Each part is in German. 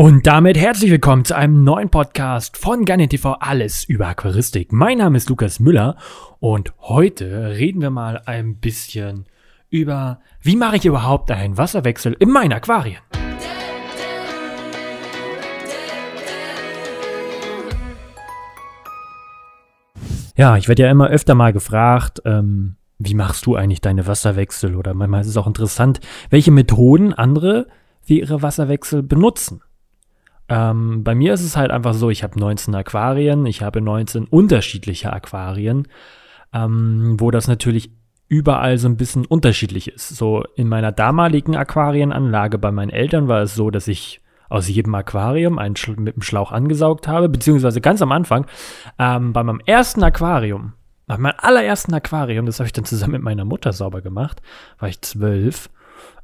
Und damit herzlich willkommen zu einem neuen Podcast von Garnet TV Alles über Aquaristik. Mein Name ist Lukas Müller und heute reden wir mal ein bisschen über, wie mache ich überhaupt einen Wasserwechsel in meinen Aquarien. Ja, ich werde ja immer öfter mal gefragt, ähm, wie machst du eigentlich deine Wasserwechsel? Oder manchmal ist es auch interessant, welche Methoden andere für ihre Wasserwechsel benutzen. Ähm, bei mir ist es halt einfach so, ich habe 19 Aquarien, ich habe 19 unterschiedliche Aquarien, ähm, wo das natürlich überall so ein bisschen unterschiedlich ist. So in meiner damaligen Aquarienanlage bei meinen Eltern war es so, dass ich aus jedem Aquarium einen Sch mit dem Schlauch angesaugt habe, beziehungsweise ganz am Anfang, ähm, bei meinem ersten Aquarium, bei meinem allerersten Aquarium, das habe ich dann zusammen mit meiner Mutter sauber gemacht, war ich zwölf,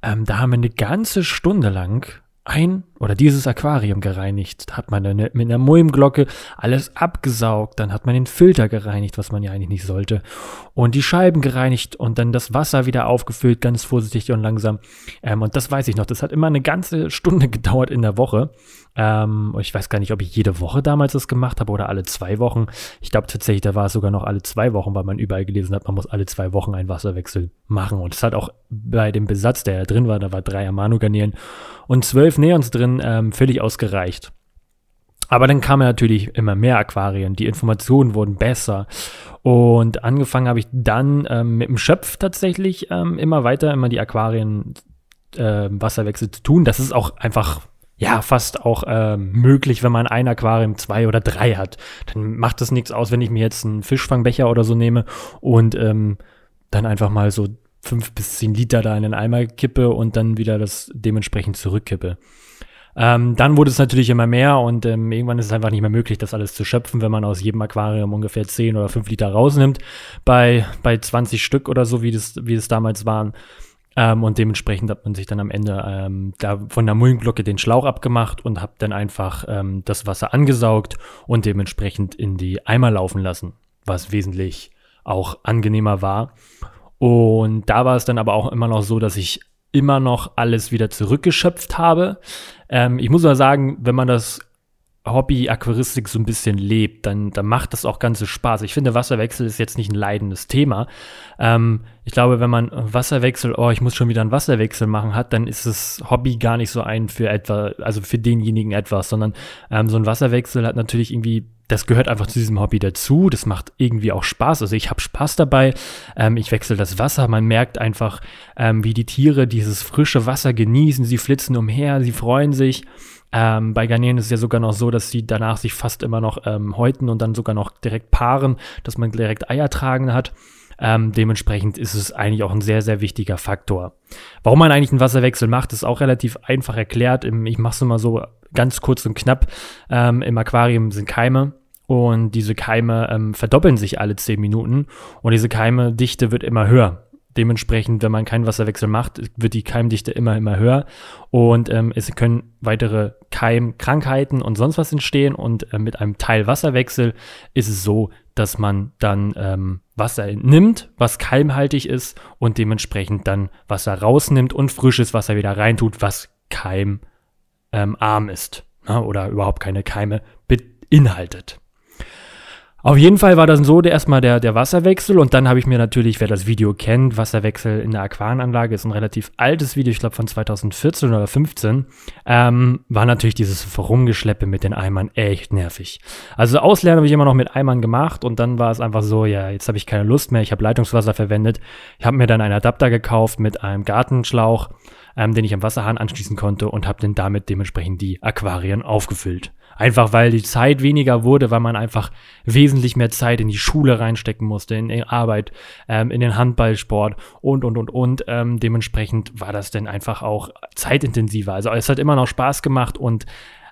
ähm, da haben wir eine ganze Stunde lang ein oder dieses Aquarium gereinigt. Da hat man eine, mit einer Mulmglocke alles abgesaugt, dann hat man den Filter gereinigt, was man ja eigentlich nicht sollte, und die Scheiben gereinigt und dann das Wasser wieder aufgefüllt, ganz vorsichtig und langsam. Ähm, und das weiß ich noch, das hat immer eine ganze Stunde gedauert in der Woche. Ähm, ich weiß gar nicht, ob ich jede Woche damals das gemacht habe oder alle zwei Wochen. Ich glaube tatsächlich, da war es sogar noch alle zwei Wochen, weil man überall gelesen hat, man muss alle zwei Wochen einen Wasserwechsel machen. Und das hat auch bei dem Besatz, der da drin war, da war drei Amano-Garnelen und zwölf Neons drin, ähm, völlig ausgereicht. Aber dann kamen natürlich immer mehr Aquarien, die Informationen wurden besser. Und angefangen habe ich dann ähm, mit dem Schöpf tatsächlich ähm, immer weiter, immer die Aquarien äh, Wasserwechsel zu tun. Das ist auch einfach ja fast auch äh, möglich, wenn man ein Aquarium zwei oder drei hat. Dann macht es nichts aus, wenn ich mir jetzt einen Fischfangbecher oder so nehme und ähm, dann einfach mal so fünf bis zehn Liter da in den Eimer kippe und dann wieder das dementsprechend zurückkippe. Ähm, dann wurde es natürlich immer mehr und ähm, irgendwann ist es einfach nicht mehr möglich, das alles zu schöpfen, wenn man aus jedem Aquarium ungefähr 10 oder 5 Liter rausnimmt. Bei, bei 20 Stück oder so, wie das, wie das damals waren. Ähm, und dementsprechend hat man sich dann am Ende ähm, da von der Muldenglocke den Schlauch abgemacht und hat dann einfach ähm, das Wasser angesaugt und dementsprechend in die Eimer laufen lassen, was wesentlich auch angenehmer war. Und da war es dann aber auch immer noch so, dass ich immer noch alles wieder zurückgeschöpft habe. Ähm, ich muss mal sagen, wenn man das Hobby Aquaristik so ein bisschen lebt, dann, dann macht das auch ganze Spaß. Ich finde, Wasserwechsel ist jetzt nicht ein leidendes Thema. Ähm, ich glaube, wenn man Wasserwechsel, oh, ich muss schon wieder einen Wasserwechsel machen hat, dann ist das Hobby gar nicht so ein für etwa, also für denjenigen etwas, sondern ähm, so ein Wasserwechsel hat natürlich irgendwie das gehört einfach zu diesem Hobby dazu. Das macht irgendwie auch Spaß. Also ich habe Spaß dabei. Ähm, ich wechsle das Wasser. Man merkt einfach, ähm, wie die Tiere dieses frische Wasser genießen. Sie flitzen umher, sie freuen sich. Ähm, bei Garnelen ist es ja sogar noch so, dass sie danach sich fast immer noch ähm, häuten und dann sogar noch direkt paaren, dass man direkt Eier tragen hat. Ähm, dementsprechend ist es eigentlich auch ein sehr, sehr wichtiger Faktor. Warum man eigentlich einen Wasserwechsel macht, ist auch relativ einfach erklärt. Ich mache es immer so ganz kurz und knapp. Ähm, Im Aquarium sind Keime und diese Keime ähm, verdoppeln sich alle zehn Minuten und diese Keimedichte wird immer höher. Dementsprechend, wenn man keinen Wasserwechsel macht, wird die Keimdichte immer, immer höher und ähm, es können weitere Keimkrankheiten und sonst was entstehen und äh, mit einem Teil Wasserwechsel ist es so, dass man dann ähm, Wasser nimmt, was keimhaltig ist und dementsprechend dann Wasser rausnimmt und frisches Wasser wieder reintut, was keimarm ähm, ist ne, oder überhaupt keine Keime beinhaltet. Auf jeden Fall war das so der, erstmal der, der Wasserwechsel und dann habe ich mir natürlich, wer das Video kennt, Wasserwechsel in der Aquarienanlage ist ein relativ altes Video, ich glaube von 2014 oder 15, ähm, war natürlich dieses Rumgeschleppe mit den Eimern echt nervig. Also Auslernen habe ich immer noch mit Eimern gemacht und dann war es einfach so, ja, jetzt habe ich keine Lust mehr, ich habe Leitungswasser verwendet. Ich habe mir dann einen Adapter gekauft mit einem Gartenschlauch, ähm, den ich am Wasserhahn anschließen konnte und habe dann damit dementsprechend die Aquarien aufgefüllt. Einfach weil die Zeit weniger wurde, weil man einfach wesentlich mehr Zeit in die Schule reinstecken musste, in die Arbeit, ähm, in den Handballsport und, und, und, und. Ähm, dementsprechend war das dann einfach auch zeitintensiver. Also es hat immer noch Spaß gemacht und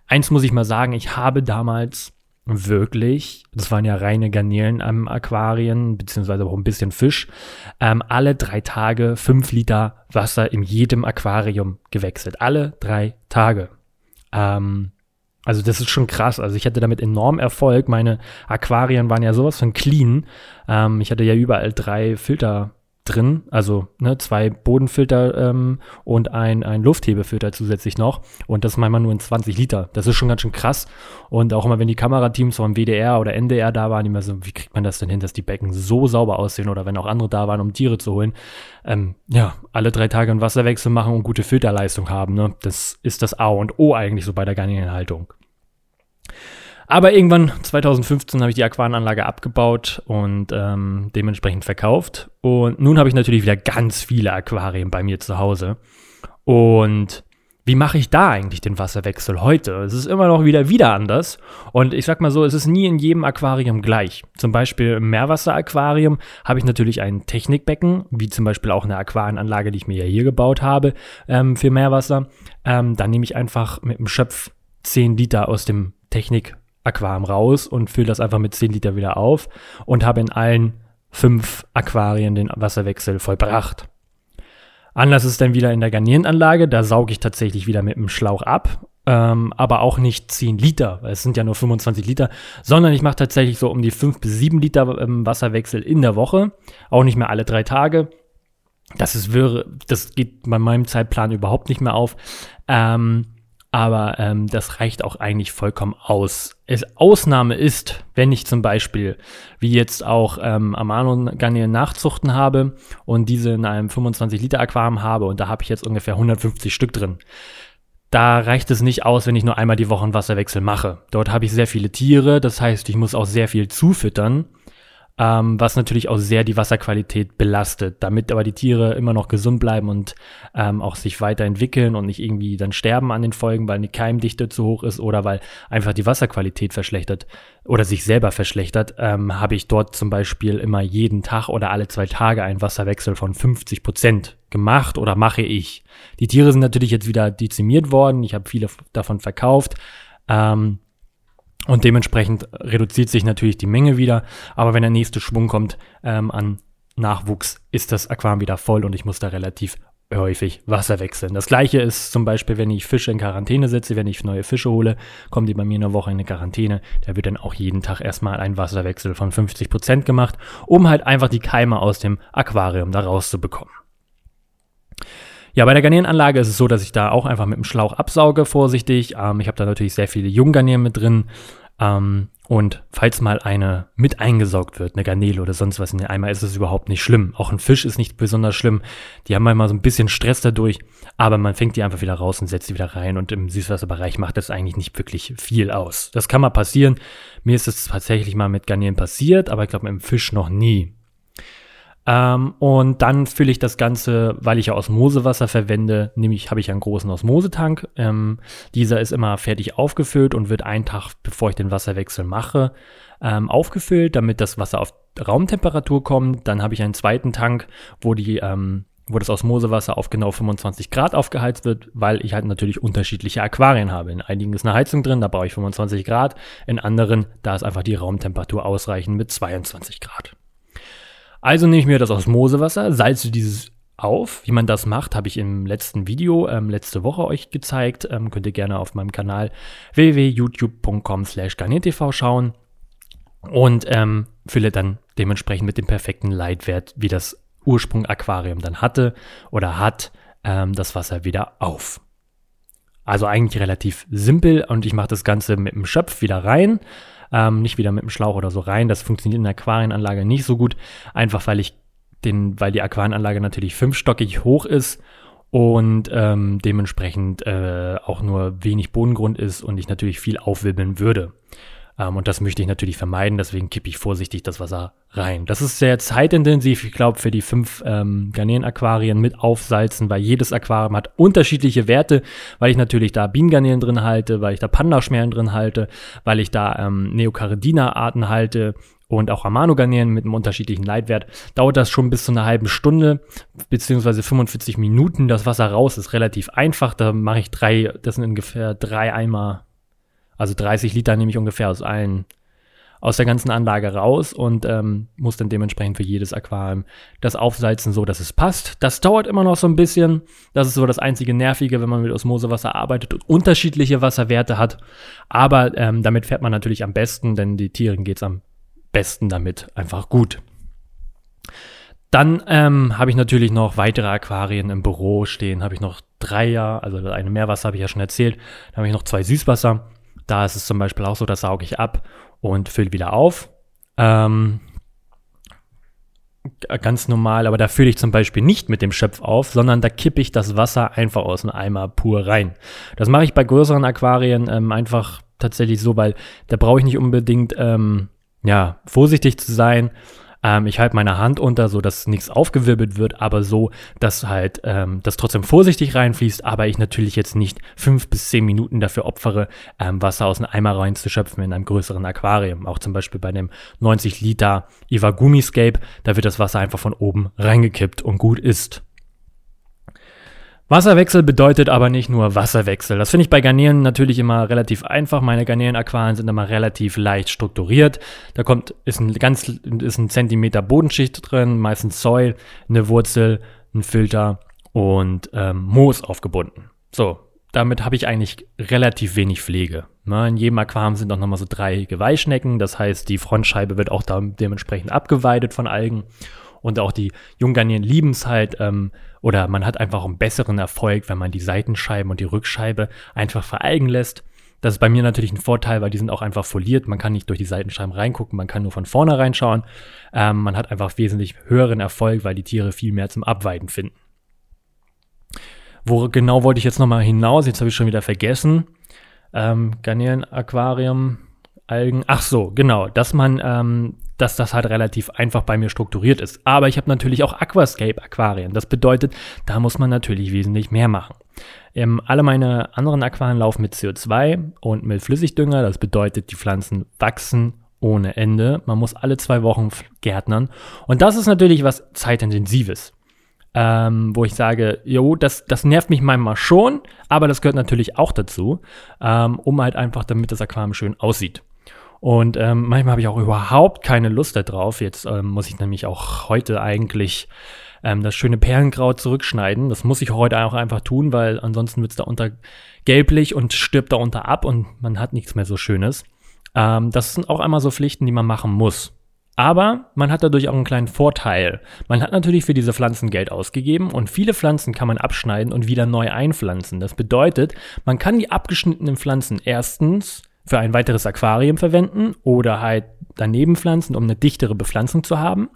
eins muss ich mal sagen, ich habe damals wirklich, das waren ja reine Garnelen am Aquarien, beziehungsweise auch ein bisschen Fisch, ähm, alle drei Tage fünf Liter Wasser in jedem Aquarium gewechselt. Alle drei Tage. Ähm, also das ist schon krass. Also ich hatte damit enorm Erfolg. Meine Aquarien waren ja sowas von clean. Ähm, ich hatte ja überall drei Filter drin, also ne, zwei Bodenfilter ähm, und ein, ein Lufthebefilter zusätzlich noch. Und das manchmal nur in 20 Liter. Das ist schon ganz schön krass. Und auch immer, wenn die Kamerateams vom WDR oder NDR da waren, immer so, wie kriegt man das denn hin, dass die Becken so sauber aussehen oder wenn auch andere da waren, um Tiere zu holen. Ähm, ja, alle drei Tage einen Wasserwechsel machen und gute Filterleistung haben. Ne? Das ist das A und O eigentlich so bei der Garnierenhaltung. Aber irgendwann, 2015, habe ich die Aquarenanlage abgebaut und ähm, dementsprechend verkauft. Und nun habe ich natürlich wieder ganz viele Aquarien bei mir zu Hause. Und wie mache ich da eigentlich den Wasserwechsel heute? Es ist immer noch wieder wieder anders. Und ich sag mal so, es ist nie in jedem Aquarium gleich. Zum Beispiel im Meerwasseraquarium habe ich natürlich ein Technikbecken, wie zum Beispiel auch eine Aquarenanlage, die ich mir ja hier gebaut habe ähm, für Meerwasser. Ähm, dann nehme ich einfach mit dem Schöpf 10 Liter aus dem Technik Aquarium raus und fülle das einfach mit 10 Liter wieder auf und habe in allen fünf Aquarien den Wasserwechsel vollbracht. Anders ist dann wieder in der Garnierenanlage, da sauge ich tatsächlich wieder mit dem Schlauch ab, ähm, aber auch nicht 10 Liter, es sind ja nur 25 Liter, sondern ich mache tatsächlich so um die 5 bis 7 Liter ähm, Wasserwechsel in der Woche, auch nicht mehr alle drei Tage. Das ist wirre, das geht bei meinem Zeitplan überhaupt nicht mehr auf. Ähm, aber ähm, das reicht auch eigentlich vollkommen aus. Es, Ausnahme ist, wenn ich zum Beispiel, wie jetzt auch ähm, Amano Garnier Nachzuchten habe und diese in einem 25 Liter Aquarium habe und da habe ich jetzt ungefähr 150 Stück drin. Da reicht es nicht aus, wenn ich nur einmal die Woche einen Wasserwechsel mache. Dort habe ich sehr viele Tiere, das heißt, ich muss auch sehr viel zufüttern ähm, was natürlich auch sehr die Wasserqualität belastet. Damit aber die Tiere immer noch gesund bleiben und ähm, auch sich weiterentwickeln und nicht irgendwie dann sterben an den Folgen, weil eine Keimdichte zu hoch ist oder weil einfach die Wasserqualität verschlechtert oder sich selber verschlechtert, ähm, habe ich dort zum Beispiel immer jeden Tag oder alle zwei Tage einen Wasserwechsel von 50 Prozent gemacht oder mache ich. Die Tiere sind natürlich jetzt wieder dezimiert worden. Ich habe viele davon verkauft. Ähm, und dementsprechend reduziert sich natürlich die Menge wieder. Aber wenn der nächste Schwung kommt ähm, an Nachwuchs, ist das Aquarium wieder voll und ich muss da relativ häufig Wasser wechseln. Das gleiche ist zum Beispiel, wenn ich Fische in Quarantäne setze, wenn ich neue Fische hole, kommen die bei mir in der Woche in eine Quarantäne. Da wird dann auch jeden Tag erstmal ein Wasserwechsel von 50 Prozent gemacht, um halt einfach die Keime aus dem Aquarium da rauszubekommen. Ja, bei der Garnierenanlage ist es so, dass ich da auch einfach mit dem Schlauch absauge, vorsichtig. Ähm, ich habe da natürlich sehr viele Junggarnieren mit drin. Ähm, und falls mal eine mit eingesaugt wird, eine Garnele oder sonst was in den Eimer, ist es überhaupt nicht schlimm. Auch ein Fisch ist nicht besonders schlimm. Die haben manchmal so ein bisschen Stress dadurch, aber man fängt die einfach wieder raus und setzt sie wieder rein. Und im Süßwasserbereich macht das eigentlich nicht wirklich viel aus. Das kann mal passieren. Mir ist es tatsächlich mal mit Garnelen passiert, aber ich glaube mit dem Fisch noch nie. Ähm, und dann fülle ich das Ganze, weil ich ja Osmosewasser verwende, nämlich habe ich einen großen Osmosetank. Ähm, dieser ist immer fertig aufgefüllt und wird einen Tag, bevor ich den Wasserwechsel mache, ähm, aufgefüllt, damit das Wasser auf Raumtemperatur kommt. Dann habe ich einen zweiten Tank, wo die ähm, wo das Osmosewasser auf genau 25 Grad aufgeheizt wird, weil ich halt natürlich unterschiedliche Aquarien habe. In einigen ist eine Heizung drin, da brauche ich 25 Grad. In anderen, da ist einfach die Raumtemperatur ausreichend mit 22 Grad. Also nehme ich mir das Osmosewasser, salze dieses auf. Wie man das macht, habe ich im letzten Video ähm, letzte Woche euch gezeigt. Ähm, könnt ihr gerne auf meinem Kanal www.youtube.com slash schauen und ähm, fülle dann dementsprechend mit dem perfekten Leitwert, wie das Ursprung Aquarium dann hatte oder hat, ähm, das Wasser wieder auf. Also eigentlich relativ simpel und ich mache das Ganze mit dem Schöpf wieder rein ähm, nicht wieder mit dem Schlauch oder so rein. Das funktioniert in der Aquarienanlage nicht so gut, einfach weil ich den, weil die Aquarienanlage natürlich fünfstockig hoch ist und ähm, dementsprechend äh, auch nur wenig Bodengrund ist und ich natürlich viel aufwirbeln würde. Ähm, und das möchte ich natürlich vermeiden, deswegen kippe ich vorsichtig das Wasser rein. Das ist sehr zeitintensiv, ich glaube, für die fünf ähm, Garnelen-Aquarien mit Aufsalzen, weil jedes Aquarium hat unterschiedliche Werte, weil ich natürlich da Bienengarnelen drin halte, weil ich da Pandaschmerlen drin halte, weil ich da ähm, Neocaridina-Arten halte und auch Amano-Garnelen mit einem unterschiedlichen Leitwert, dauert das schon bis zu einer halben Stunde, beziehungsweise 45 Minuten. Das Wasser raus ist relativ einfach. Da mache ich drei, das sind ungefähr drei Eimer also 30 Liter nehme ich ungefähr aus allen, aus der ganzen Anlage raus und ähm, muss dann dementsprechend für jedes Aquarium das aufsalzen, so dass es passt. Das dauert immer noch so ein bisschen. Das ist so das einzige Nervige, wenn man mit Osmosewasser arbeitet und unterschiedliche Wasserwerte hat. Aber ähm, damit fährt man natürlich am besten, denn die Tieren geht es am besten damit einfach gut. Dann ähm, habe ich natürlich noch weitere Aquarien im Büro stehen. Habe ich noch Dreier, also eine Meerwasser habe ich ja schon erzählt. Dann habe ich noch zwei Süßwasser. Da ist es zum Beispiel auch so, das sauge ich ab und fülle wieder auf. Ähm, ganz normal, aber da fülle ich zum Beispiel nicht mit dem Schöpf auf, sondern da kippe ich das Wasser einfach aus dem Eimer pur rein. Das mache ich bei größeren Aquarien ähm, einfach tatsächlich so, weil da brauche ich nicht unbedingt ähm, ja vorsichtig zu sein. Ähm, ich halte meine Hand unter, so dass nichts aufgewirbelt wird, aber so, dass halt ähm, das trotzdem vorsichtig reinfließt, aber ich natürlich jetzt nicht fünf bis zehn Minuten dafür opfere, ähm, Wasser aus einem Eimer reinzuschöpfen in einem größeren Aquarium. Auch zum Beispiel bei dem 90 Liter Iwagumi-Scape, da wird das Wasser einfach von oben reingekippt und gut ist. Wasserwechsel bedeutet aber nicht nur Wasserwechsel. Das finde ich bei Garnelen natürlich immer relativ einfach. Meine Garnelen-Aquarien sind immer relativ leicht strukturiert. Da kommt, ist ein ganz, ist ein Zentimeter Bodenschicht drin, meistens Soil, eine Wurzel, ein Filter und ähm, Moos aufgebunden. So, damit habe ich eigentlich relativ wenig Pflege. Ne, in jedem Aquarium sind auch nochmal so drei Geweihschnecken. Das heißt, die Frontscheibe wird auch da dementsprechend abgeweidet von Algen. Und auch die Junggarnieren lieben es halt, ähm, oder man hat einfach einen besseren Erfolg, wenn man die Seitenscheiben und die Rückscheibe einfach veralgen lässt. Das ist bei mir natürlich ein Vorteil, weil die sind auch einfach foliert. Man kann nicht durch die Seitenscheiben reingucken, man kann nur von vorne reinschauen. Ähm, man hat einfach wesentlich höheren Erfolg, weil die Tiere viel mehr zum Abweiden finden. Wo genau wollte ich jetzt nochmal hinaus? Jetzt habe ich schon wieder vergessen. Ähm, Garnelen-Aquarium, Algen. Ach so, genau, dass man, ähm, dass das halt relativ einfach bei mir strukturiert ist. Aber ich habe natürlich auch Aquascape-Aquarien. Das bedeutet, da muss man natürlich wesentlich mehr machen. Ähm, alle meine anderen Aquarien laufen mit CO2 und mit Flüssigdünger. Das bedeutet, die Pflanzen wachsen ohne Ende. Man muss alle zwei Wochen gärtnern. Und das ist natürlich was zeitintensives. Ähm, wo ich sage, jo, das, das nervt mich manchmal schon, aber das gehört natürlich auch dazu, ähm, um halt einfach, damit das Aquarium schön aussieht. Und ähm, manchmal habe ich auch überhaupt keine Lust darauf. Jetzt ähm, muss ich nämlich auch heute eigentlich ähm, das schöne Perlenkraut zurückschneiden. Das muss ich heute auch einfach tun, weil ansonsten wird es da unter gelblich und stirbt da unter ab und man hat nichts mehr so Schönes. Ähm, das sind auch einmal so Pflichten, die man machen muss. Aber man hat dadurch auch einen kleinen Vorteil. Man hat natürlich für diese Pflanzen Geld ausgegeben und viele Pflanzen kann man abschneiden und wieder neu einpflanzen. Das bedeutet, man kann die abgeschnittenen Pflanzen erstens für ein weiteres Aquarium verwenden oder halt daneben pflanzen, um eine dichtere Bepflanzung zu haben.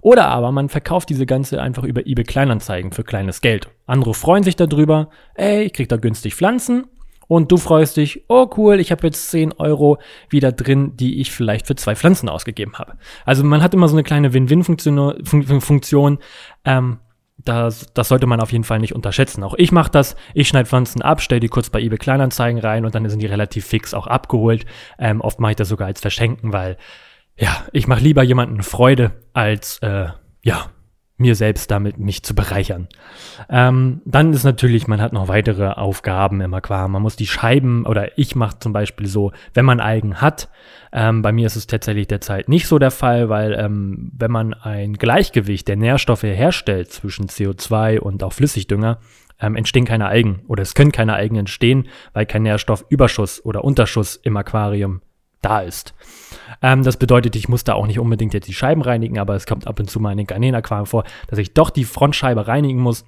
Oder aber man verkauft diese ganze einfach über eBay Kleinanzeigen für kleines Geld. Andere freuen sich darüber, ey, ich krieg da günstig Pflanzen. Und du freust dich, oh cool, ich habe jetzt 10 Euro wieder drin, die ich vielleicht für zwei Pflanzen ausgegeben habe. Also man hat immer so eine kleine Win-Win-Funktion. Ähm, das, das sollte man auf jeden Fall nicht unterschätzen. Auch ich mache das. Ich schneide Pflanzen ab, stelle die kurz bei eBay Kleinanzeigen rein und dann sind die relativ fix auch abgeholt. Ähm, oft mache ich das sogar als Verschenken, weil ja, ich mache lieber jemanden Freude als äh, ja mir selbst damit mich zu bereichern. Ähm, dann ist natürlich, man hat noch weitere Aufgaben im Aquarium. Man muss die Scheiben oder ich mache zum Beispiel so, wenn man Algen hat. Ähm, bei mir ist es tatsächlich derzeit nicht so der Fall, weil ähm, wenn man ein Gleichgewicht der Nährstoffe herstellt zwischen CO2 und auch Flüssigdünger, ähm, entstehen keine Algen oder es können keine Algen entstehen, weil kein Nährstoffüberschuss oder Unterschuss im Aquarium da ist. Ähm, das bedeutet, ich muss da auch nicht unbedingt jetzt die Scheiben reinigen, aber es kommt ab und zu mal in den Garnelen-Aquarien vor, dass ich doch die Frontscheibe reinigen muss.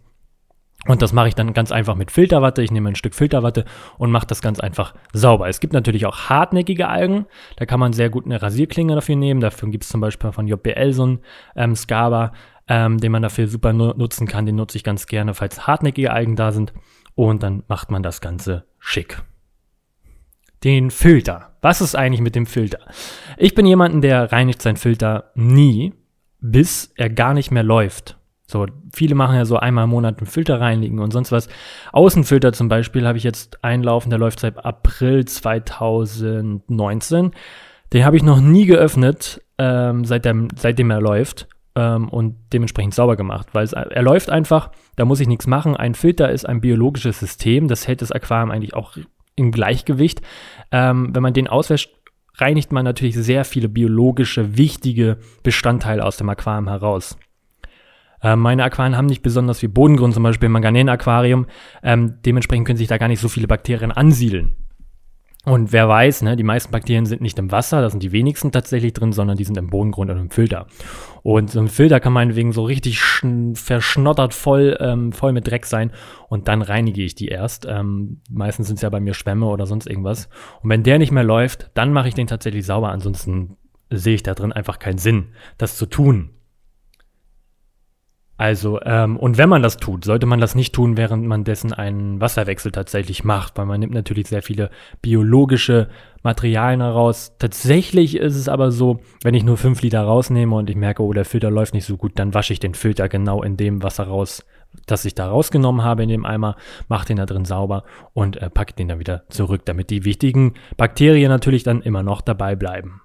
Und das mache ich dann ganz einfach mit Filterwatte. Ich nehme ein Stück Filterwatte und mache das ganz einfach sauber. Es gibt natürlich auch hartnäckige Algen. Da kann man sehr gut eine Rasierklinge dafür nehmen. Dafür gibt es zum Beispiel von JBL so einen ähm, Scaba, ähm, den man dafür super nutzen kann. Den nutze ich ganz gerne, falls hartnäckige Algen da sind. Und dann macht man das Ganze schick den Filter. Was ist eigentlich mit dem Filter? Ich bin jemanden, der reinigt seinen Filter nie, bis er gar nicht mehr läuft. So, viele machen ja so einmal im Monat einen Filter reinigen und sonst was. Außenfilter zum Beispiel habe ich jetzt einlaufen, der läuft seit April 2019. Den habe ich noch nie geöffnet, ähm, seitdem, seitdem er läuft ähm, und dementsprechend sauber gemacht, weil es, er läuft einfach, da muss ich nichts machen. Ein Filter ist ein biologisches System, das hält das Aquarium eigentlich auch im Gleichgewicht. Ähm, wenn man den auswäscht, reinigt man natürlich sehr viele biologische, wichtige Bestandteile aus dem Aquarium heraus. Ähm, meine Aquarien haben nicht besonders viel Bodengrund, zum Beispiel im Manganen-Aquarium. Ähm, dementsprechend können sich da gar nicht so viele Bakterien ansiedeln. Und wer weiß, ne, die meisten Bakterien sind nicht im Wasser, da sind die wenigsten tatsächlich drin, sondern die sind im Bodengrund und im Filter. Und so ein Filter kann meinetwegen so richtig verschnottert voll, ähm, voll mit Dreck sein und dann reinige ich die erst. Ähm, meistens sind es ja bei mir Schwämme oder sonst irgendwas. Und wenn der nicht mehr läuft, dann mache ich den tatsächlich sauber. Ansonsten sehe ich da drin einfach keinen Sinn, das zu tun. Also, ähm, und wenn man das tut, sollte man das nicht tun, während man dessen einen Wasserwechsel tatsächlich macht, weil man nimmt natürlich sehr viele biologische Materialien heraus. Tatsächlich ist es aber so, wenn ich nur fünf Liter rausnehme und ich merke, oh, der Filter läuft nicht so gut, dann wasche ich den Filter genau in dem Wasser raus, das ich da rausgenommen habe in dem Eimer, mache den da drin sauber und äh, packe den dann wieder zurück, damit die wichtigen Bakterien natürlich dann immer noch dabei bleiben.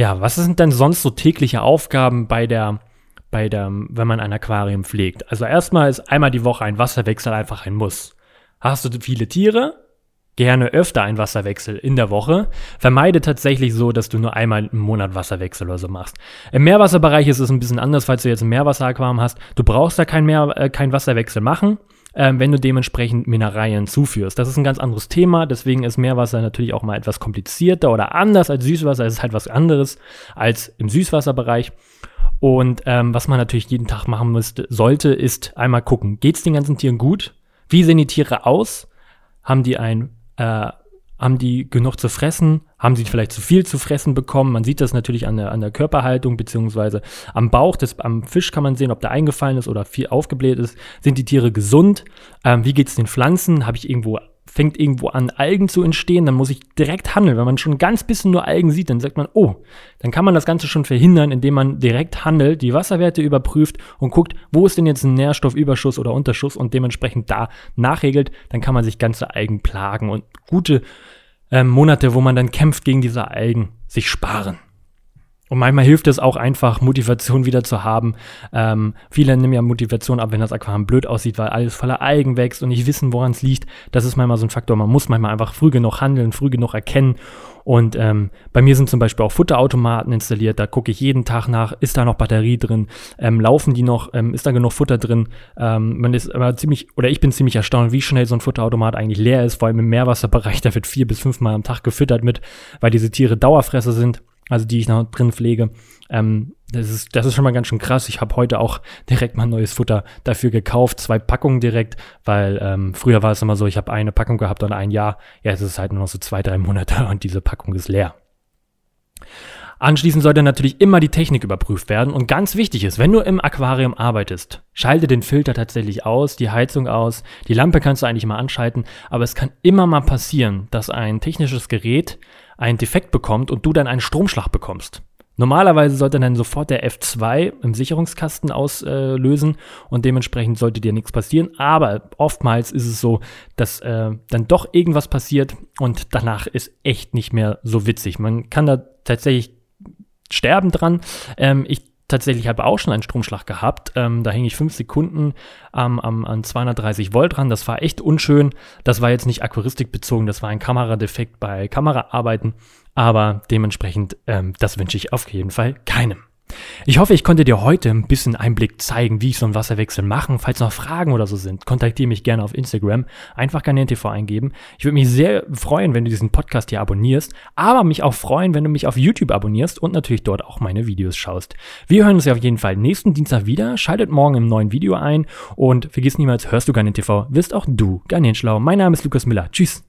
Ja, was sind denn sonst so tägliche Aufgaben bei der, bei der, wenn man ein Aquarium pflegt? Also erstmal ist einmal die Woche ein Wasserwechsel einfach ein Muss. Hast du viele Tiere? Gerne öfter ein Wasserwechsel in der Woche. Vermeide tatsächlich so, dass du nur einmal im Monat Wasserwechsel oder so machst. Im Meerwasserbereich ist es ein bisschen anders, falls du jetzt ein Meerwasseraquarium hast. Du brauchst da kein, Meer, äh, kein Wasserwechsel machen ähm, wenn du dementsprechend Mineralien zuführst. Das ist ein ganz anderes Thema, deswegen ist Meerwasser natürlich auch mal etwas komplizierter oder anders als Süßwasser. Es ist halt was anderes als im Süßwasserbereich. Und ähm, was man natürlich jeden Tag machen müsste, sollte, ist einmal gucken, geht es den ganzen Tieren gut? Wie sehen die Tiere aus? Haben die ein äh, haben die genug zu fressen? Haben sie vielleicht zu viel zu fressen bekommen? Man sieht das natürlich an der, an der Körperhaltung, beziehungsweise am Bauch. Des, am Fisch kann man sehen, ob der eingefallen ist oder viel aufgebläht ist. Sind die Tiere gesund? Ähm, wie geht es den Pflanzen? Habe ich irgendwo fängt irgendwo an, Algen zu entstehen, dann muss ich direkt handeln. Wenn man schon ganz bisschen nur Algen sieht, dann sagt man, oh, dann kann man das Ganze schon verhindern, indem man direkt handelt, die Wasserwerte überprüft und guckt, wo ist denn jetzt ein Nährstoffüberschuss oder Unterschuss und dementsprechend da nachregelt. Dann kann man sich ganze Algen plagen und gute äh, Monate, wo man dann kämpft gegen diese Algen, sich sparen. Und manchmal hilft es auch einfach, Motivation wieder zu haben. Ähm, viele nehmen ja Motivation ab, wenn das Aquarium blöd aussieht, weil alles voller Algen wächst und nicht wissen, woran es liegt. Das ist manchmal so ein Faktor. Man muss manchmal einfach früh genug handeln, früh genug erkennen. Und ähm, bei mir sind zum Beispiel auch Futterautomaten installiert. Da gucke ich jeden Tag nach, ist da noch Batterie drin? Ähm, laufen die noch? Ähm, ist da genug Futter drin? Ähm, man ist aber ziemlich, oder ich bin ziemlich erstaunt, wie schnell so ein Futterautomat eigentlich leer ist. Vor allem im Meerwasserbereich, da wird vier bis fünfmal am Tag gefüttert mit, weil diese Tiere Dauerfresser sind also die ich noch drin pflege. Ähm, das, ist, das ist schon mal ganz schön krass. Ich habe heute auch direkt mal neues Futter dafür gekauft, zwei Packungen direkt, weil ähm, früher war es immer so, ich habe eine Packung gehabt und ein Jahr. Ja, es ist halt nur noch so zwei, drei Monate und diese Packung ist leer. Anschließend sollte natürlich immer die Technik überprüft werden und ganz wichtig ist, wenn du im Aquarium arbeitest, schalte den Filter tatsächlich aus, die Heizung aus, die Lampe kannst du eigentlich mal anschalten, aber es kann immer mal passieren, dass ein technisches Gerät einen Defekt bekommt und du dann einen Stromschlag bekommst. Normalerweise sollte dann sofort der F2 im Sicherungskasten auslösen äh, und dementsprechend sollte dir nichts passieren. Aber oftmals ist es so, dass äh, dann doch irgendwas passiert und danach ist echt nicht mehr so witzig. Man kann da tatsächlich sterben dran. Ähm, ich tatsächlich habe auch schon einen Stromschlag gehabt. Ähm, da hing ich fünf Sekunden ähm, am, an 230 Volt dran. Das war echt unschön. Das war jetzt nicht aquaristikbezogen, das war ein Kameradefekt bei Kameraarbeiten. Aber dementsprechend, ähm, das wünsche ich auf jeden Fall keinem. Ich hoffe, ich konnte dir heute ein bisschen Einblick zeigen, wie ich so einen Wasserwechsel mache. Falls noch Fragen oder so sind, kontaktiere mich gerne auf Instagram. Einfach TV eingeben. Ich würde mich sehr freuen, wenn du diesen Podcast hier abonnierst, aber mich auch freuen, wenn du mich auf YouTube abonnierst und natürlich dort auch meine Videos schaust. Wir hören uns ja auf jeden Fall nächsten Dienstag wieder. Schaltet morgen im neuen Video ein und vergiss niemals, hörst du Garnier TV, wirst auch du Garnier schlau. Mein Name ist Lukas Miller. Tschüss.